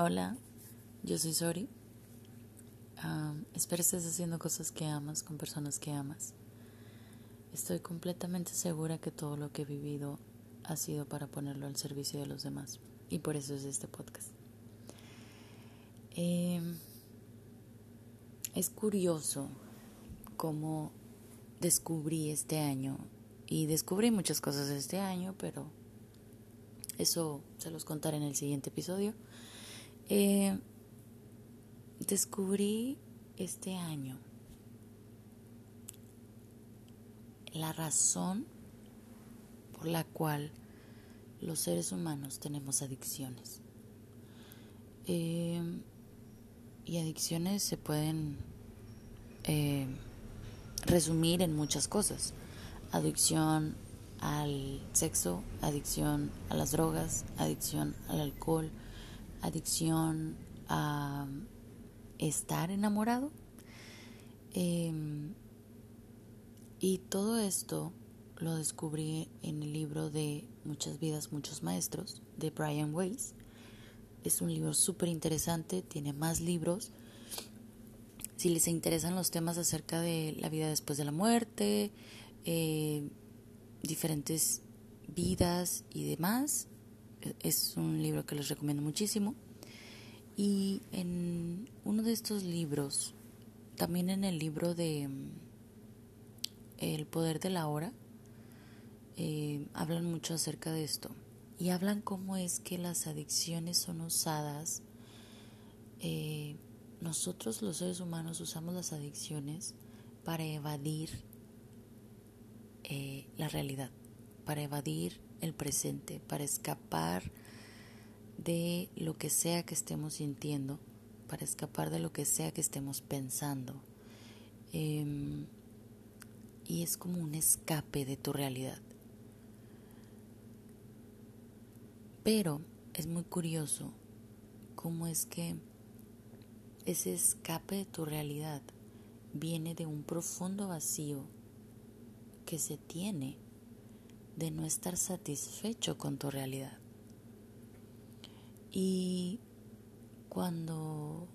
Hola, yo soy Sori. espero estés haciendo cosas que amas con personas que amas. Estoy completamente segura que todo lo que he vivido ha sido para ponerlo al servicio de los demás y por eso es este podcast. Em, es curioso cómo descubrí este año y descubrí muchas cosas este año, pero eso se los contaré en el siguiente episodio. Eh, descubrí este año la razón por la cual los seres humanos tenemos adicciones. Eh, y adicciones se pueden eh, resumir en muchas cosas. Adicción al sexo, adicción a las drogas, adicción al alcohol, adicción a estar enamorado. Em, y todo esto lo descubrí en el libro de Muchas vidas, muchos maestros de Brian Weiss. Es un libro súper interesante, tiene más libros. Si les interesan los temas acerca de la vida después de la muerte, eh, diferentes vidas y demás, es un libro que les recomiendo muchísimo. Y en uno de estos libros, también en el libro de mm, El poder de la hora, eh, hablan mucho acerca de esto. Y hablan cómo es que las adicciones son usadas. Eh, nosotros los seres humanos usamos las adicciones para evadir eh, la realidad, para evadir el presente, para escapar de lo que sea que estemos sintiendo, para escapar de lo que sea que estemos pensando. Em, y es como un escape de tu realidad. Pero es muy curioso cómo es que ese escape de tu realidad viene de un profundo vacío que se tiene de no estar satisfecho con tu realidad. Y cuando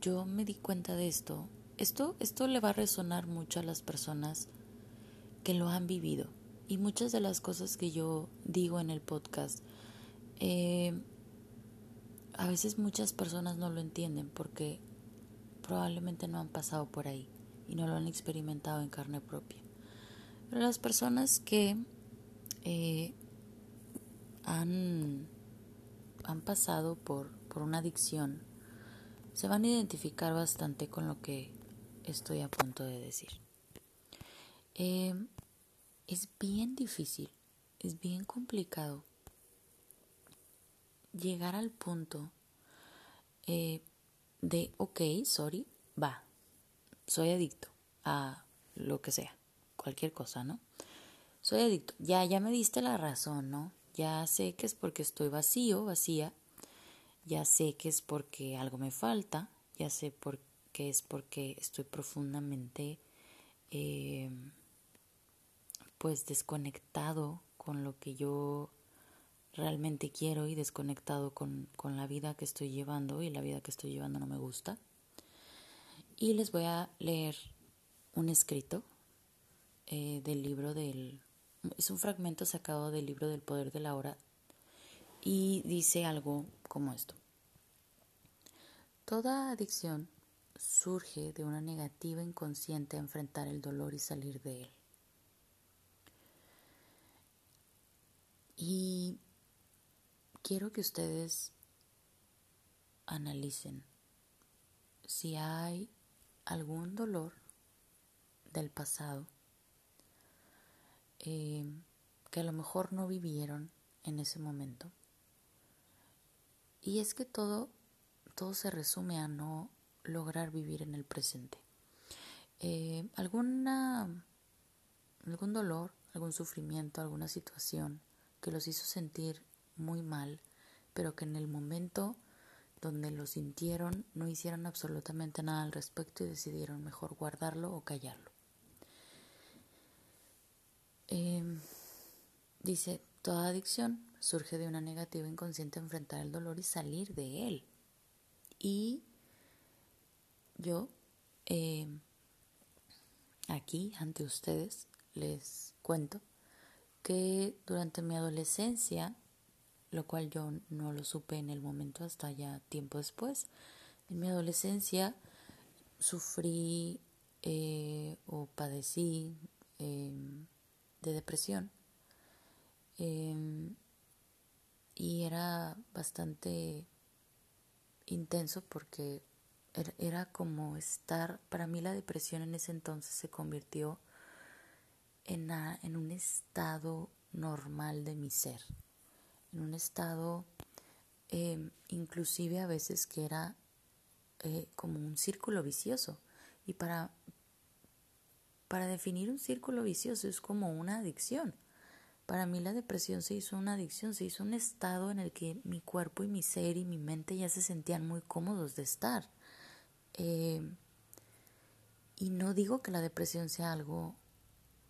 yo me di cuenta de esto, esto, esto le va a resonar mucho a las personas que lo han vivido. Y muchas de las cosas que yo digo en el podcast, eh, a veces muchas personas no lo entienden porque probablemente no han pasado por ahí y no lo han experimentado en carne propia. Pero las personas que eh, han, han pasado por, por una adicción se van a identificar bastante con lo que estoy a punto de decir. Eh, es bien difícil, es bien complicado llegar al punto eh, de, ok, sorry, va, soy adicto a lo que sea, cualquier cosa, ¿no? Soy adicto. Ya, ya me diste la razón, ¿no? Ya sé que es porque estoy vacío, vacía. Ya sé que es porque algo me falta. Ya sé por es porque estoy profundamente, eh, pues, desconectado con lo que yo realmente quiero y desconectado con, con la vida que estoy llevando y la vida que estoy llevando no me gusta. Y les voy a leer un escrito eh, del libro del es un fragmento sacado del libro del poder de la hora y dice algo como esto. Toda adicción surge de una negativa inconsciente a enfrentar el dolor y salir de él. Y quiero que ustedes analicen si hay algún dolor del pasado eh, que a lo mejor no vivieron en ese momento. Y es que todo, todo se resume a no lograr vivir en el presente. Eh, alguna, algún dolor, algún sufrimiento, alguna situación que los hizo sentir muy mal, pero que en el momento donde lo sintieron no hicieron absolutamente nada al respecto y decidieron mejor guardarlo o callarlo. Em, dice, toda adicción surge de una negativa inconsciente enfrentar el dolor y salir de él. Y yo eh, aquí ante ustedes les cuento que durante mi adolescencia, lo cual yo no lo supe en el momento hasta ya tiempo después, en mi adolescencia sufrí eh, o padecí em, de depresión em, y era bastante intenso porque era como estar, para mí la depresión en ese entonces se convirtió en, en un estado normal de mi ser, en un estado em, inclusive a veces que era eh, como un círculo vicioso. Y para, para definir un círculo vicioso es como una adicción. Para mí la depresión se hizo una adicción, se hizo un estado en el que mi cuerpo y mi ser y mi mente ya se sentían muy cómodos de estar. Eh, y no digo que la depresión sea algo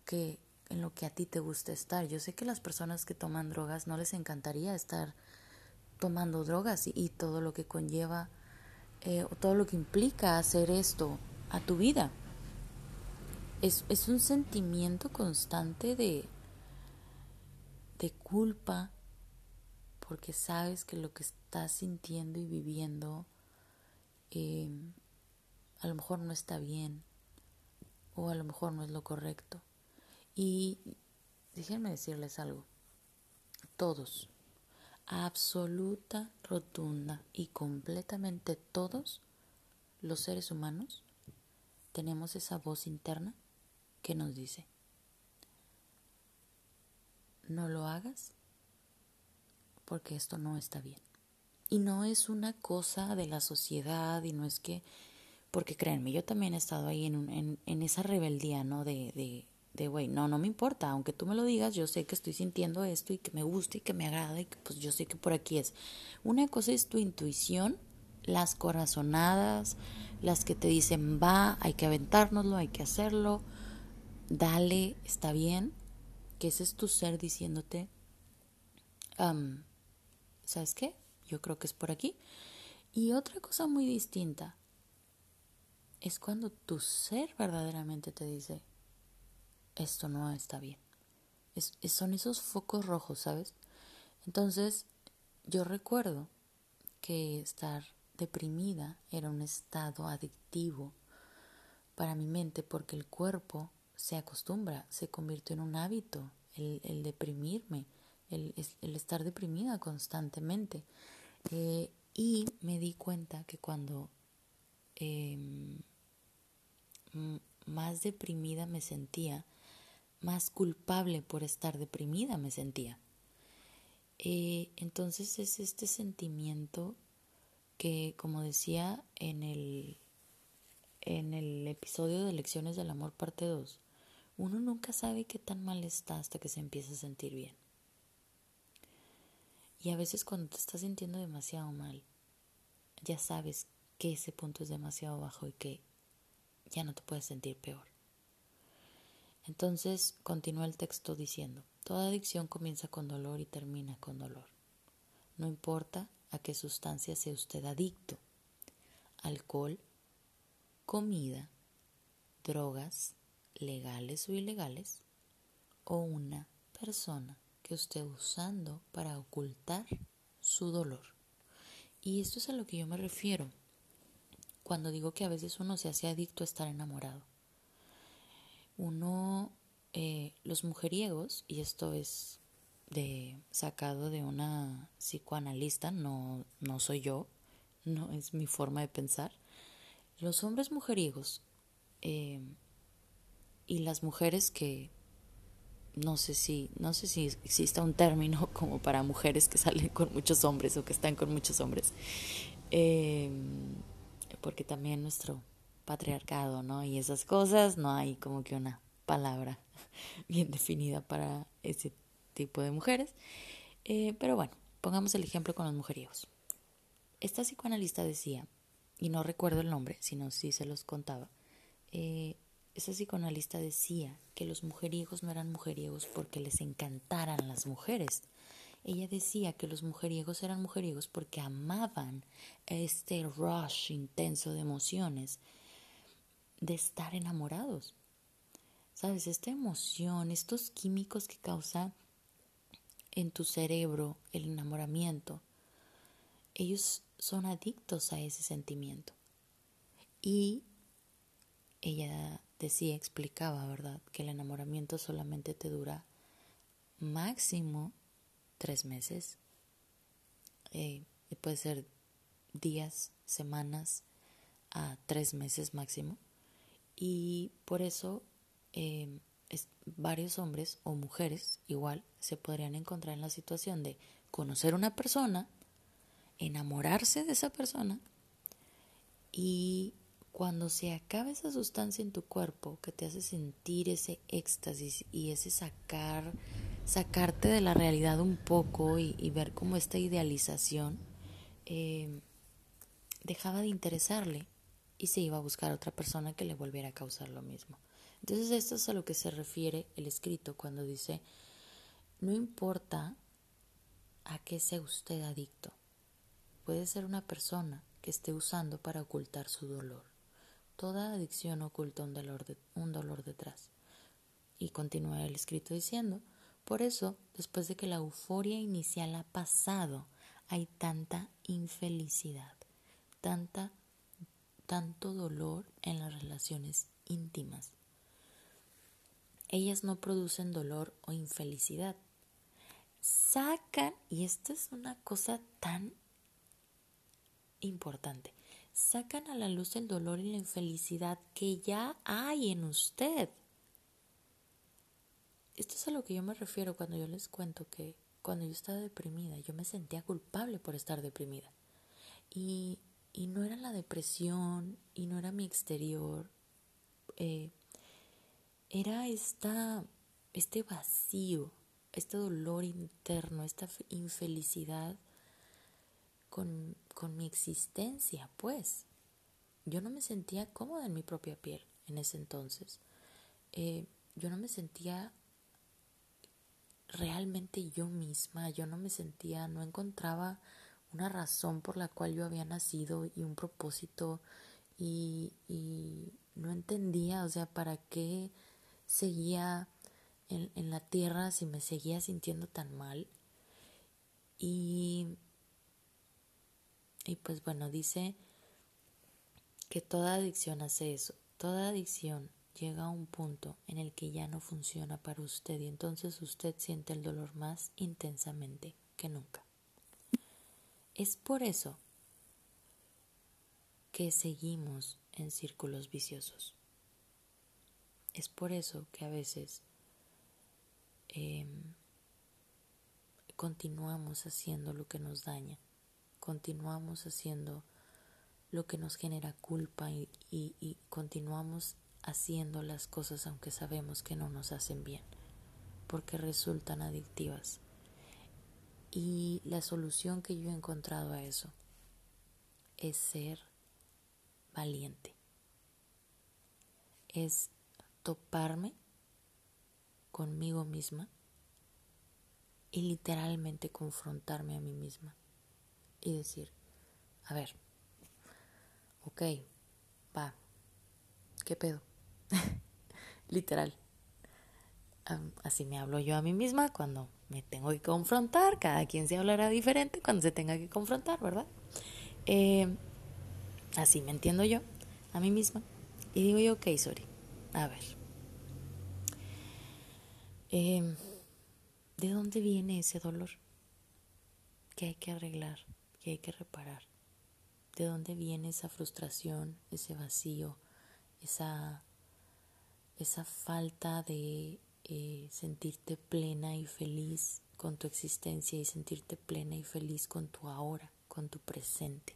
que en lo que a ti te gusta estar. Yo sé que las personas que toman drogas no les encantaría estar tomando drogas y, todo lo que conlleva, eh, todo lo que implica hacer esto a tu vida. Es, es un sentimiento constante de, de culpa porque sabes que lo que estás sintiendo y viviendo eh, a lo mejor no está bien o a lo mejor no es lo correcto. Y déjenme decirles algo, todos, absoluta, rotunda y completamente todos los seres humanos tenemos esa voz interna que nos dice, no lo hagas porque esto no está bien. Y no es una cosa de la sociedad y no es que porque créanme, yo también he estado ahí en, en, en esa rebeldía, ¿no? De, de, de, no, no me importa, aunque tú me lo digas, yo sé que estoy sintiendo esto y que me gusta y que me agrada y que pues yo sé que por aquí es. Una cosa es tu intuición, las corazonadas, las que te dicen, va, hay que aventárnoslo, hay que hacerlo, dale, está bien, que ese es tu ser diciéndote, ¿sabes qué? Yo creo que es por aquí. Y otra cosa muy distinta es cuando tu ser verdaderamente te dice, esto no está bien. son esos focos rojos, ¿sabes? Entonces, yo recuerdo que estar deprimida era un estado adictivo para mi mente porque el cuerpo se acostumbra, se convirtió en un hábito, el, deprimirme, el, estar deprimida constantemente. Eh, y me di cuenta que cuando Em, más deprimida me sentía, más culpable por estar deprimida me sentía. Eh, entonces es este sentimiento que, como decía en el, en el episodio de Lecciones del Amor parte 2, uno nunca sabe qué tan mal está hasta que se empieza a sentir bien. Y a veces cuando te estás sintiendo demasiado mal, ya sabes que ese punto es demasiado bajo y que ya no te puedes sentir peor. Entonces continúa el texto diciendo, toda adicción comienza con dolor y termina con dolor. No importa a qué sustancia sea usted adicto, alcohol, comida, drogas, legales o ilegales, o una persona que esté usando para ocultar su dolor. Y esto es a lo que yo me refiero cuando digo que a veces uno se hace adicto a estar enamorado. Uno, eh, los mujeriegos, y esto es de sacado de una psicoanalista, no, no soy yo, no es mi forma de pensar. Los hombres mujeriegos eh, y las mujeres que no sé si no sé si exista un término como para mujeres que salen con muchos hombres o que están con muchos hombres. Eh, porque también nuestro patriarcado, ¿no? Y esas cosas, no hay como que una palabra bien definida para ese tipo de mujeres. Eh, pero bueno, pongamos el ejemplo con los mujeriegos. Esta psicoanalista decía, y no recuerdo el nombre, sino si se los contaba, eh, esa psicoanalista decía que los mujeriegos no eran mujeriegos porque les encantaran las mujeres, ella decía que los mujeriegos eran mujeriegos porque amaban este rush intenso de emociones, de estar enamorados. ¿Sabes? Esta emoción, estos químicos que causa en tu cerebro el enamoramiento, ellos son adictos a ese sentimiento. Y ella decía, explicaba, ¿verdad? Que el enamoramiento solamente te dura máximo tres meses. Eh, puede ser días, semanas, a tres meses máximo. Y por eso eh, varios hombres o mujeres igual se podrían encontrar en la situación de conocer una persona, enamorarse de esa persona y cuando se acaba esa sustancia en tu cuerpo que te hace sentir ese éxtasis y ese sacar, sacarte de la realidad un poco y, ver como esta idealización, eh, dejaba de interesarle y se iba a buscar a otra persona que le volviera a causar lo mismo. Entonces esto es a lo que se refiere el escrito cuando dice, no importa a qué sea usted adicto, puede ser una persona que esté usando para ocultar su dolor. Toda adicción oculta un dolor, un dolor detrás. Y continúa el escrito diciendo, por eso, después de que la euforia inicial ha pasado, hay tanta infelicidad, tanta, tanto dolor en las relaciones íntimas. Ellas no producen dolor o infelicidad. Sacan, y esto es una cosa tan importante, sacan a la luz el dolor y la infelicidad que ya hay en usted. Esto es a lo que yo me refiero cuando yo les cuento que cuando yo estaba deprimida, yo me sentía culpable por estar deprimida. Y, y no era la depresión, y no era mi exterior, eh, era esta, este vacío, este dolor interno, esta infelicidad con, mi existencia, pues. Yo no me sentía cómoda en mi propia piel en ese entonces. Eh, yo no me sentía realmente yo misma, yo no me sentía, no encontraba una razón por la cual yo había nacido y un propósito y, y no entendía, o sea, para qué seguía en, en la tierra, si me seguía sintiendo tan mal. Y, y pues bueno, dice que toda adicción hace eso. Toda adicción llega a un punto en el que ya no funciona para usted y entonces usted siente el dolor más intensamente que nunca. Es por eso que seguimos en círculos viciosos. Es por eso que a veces em, continuamos haciendo lo que nos daña, continuamos haciendo lo que nos genera culpa y, continuamos haciendo las cosas aunque sabemos que no nos hacen bien, porque resultan adictivas. Y la solución que yo he encontrado a eso es ser valiente. Es toparme conmigo misma y literalmente confrontarme a mí misma y decir, a ver, ok, va, ¿qué pedo? Literal. Así me hablo yo a mí misma cuando me tengo que confrontar, cada quien se hablará diferente cuando se tenga que confrontar, ¿verdad? Eh, así me entiendo yo a mí misma y digo yo, ok, sorry, a ver, Em, ¿De dónde viene ese dolor? que hay que arreglar? Hay que reparar? ¿De dónde viene esa frustración, ese vacío, esa, esa falta de eh, sentirte plena y feliz con tu existencia y sentirte plena y feliz con tu ahora, con tu presente?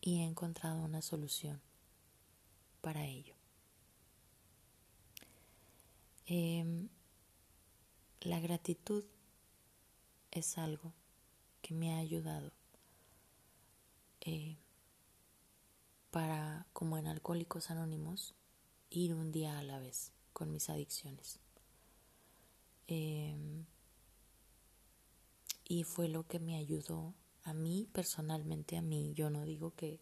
Y he encontrado una solución para ello. Em, la gratitud es algo que me ha ayudado eh, para, como en Alcohólicos Anónimos, ir un día a la vez con mis adicciones. Em, y fue lo que me ayudó a mí personalmente, a mí. Yo no digo que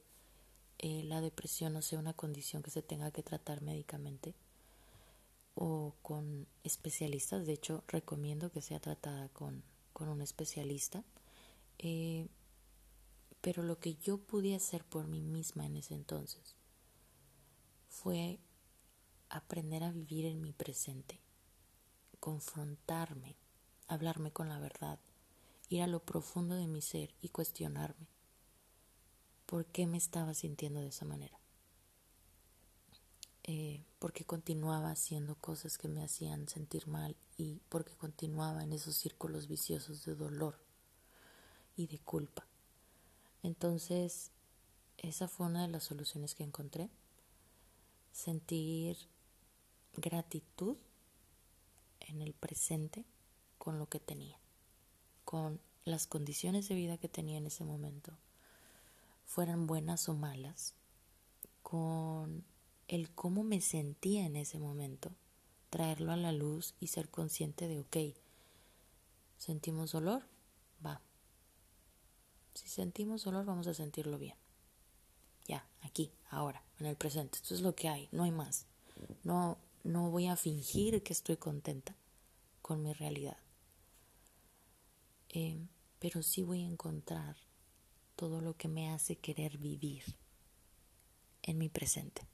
eh, la depresión no sea una condición que se tenga que tratar médicamente o con especialistas. De hecho, recomiendo que sea tratada con, con un especialista. Eh, pero lo que yo pude hacer por mí misma en ese entonces fue aprender a vivir en mi presente, confrontarme, hablarme con la verdad, ir a lo profundo de mi ser y cuestionarme por qué me estaba sintiendo de esa manera. Eh, porque continuaba haciendo cosas que me hacían sentir mal y porque continuaba en esos círculos viciosos de dolor y de culpa. Entonces, esa fue una de las soluciones que encontré. Sentir gratitud en el presente con lo que tenía, con las condiciones de vida que tenía en ese momento, fueran buenas o malas, con el cómo me sentía en ese momento, traerlo a la luz y ser consciente de, ok, sentimos dolor, va. Si sentimos dolor, vamos a sentirlo bien. Ya, aquí, ahora, en el presente. Esto es lo que hay, no hay más. No, no voy a fingir que estoy contenta con mi realidad. Eh, pero sí voy a encontrar todo lo que me hace querer vivir en mi presente.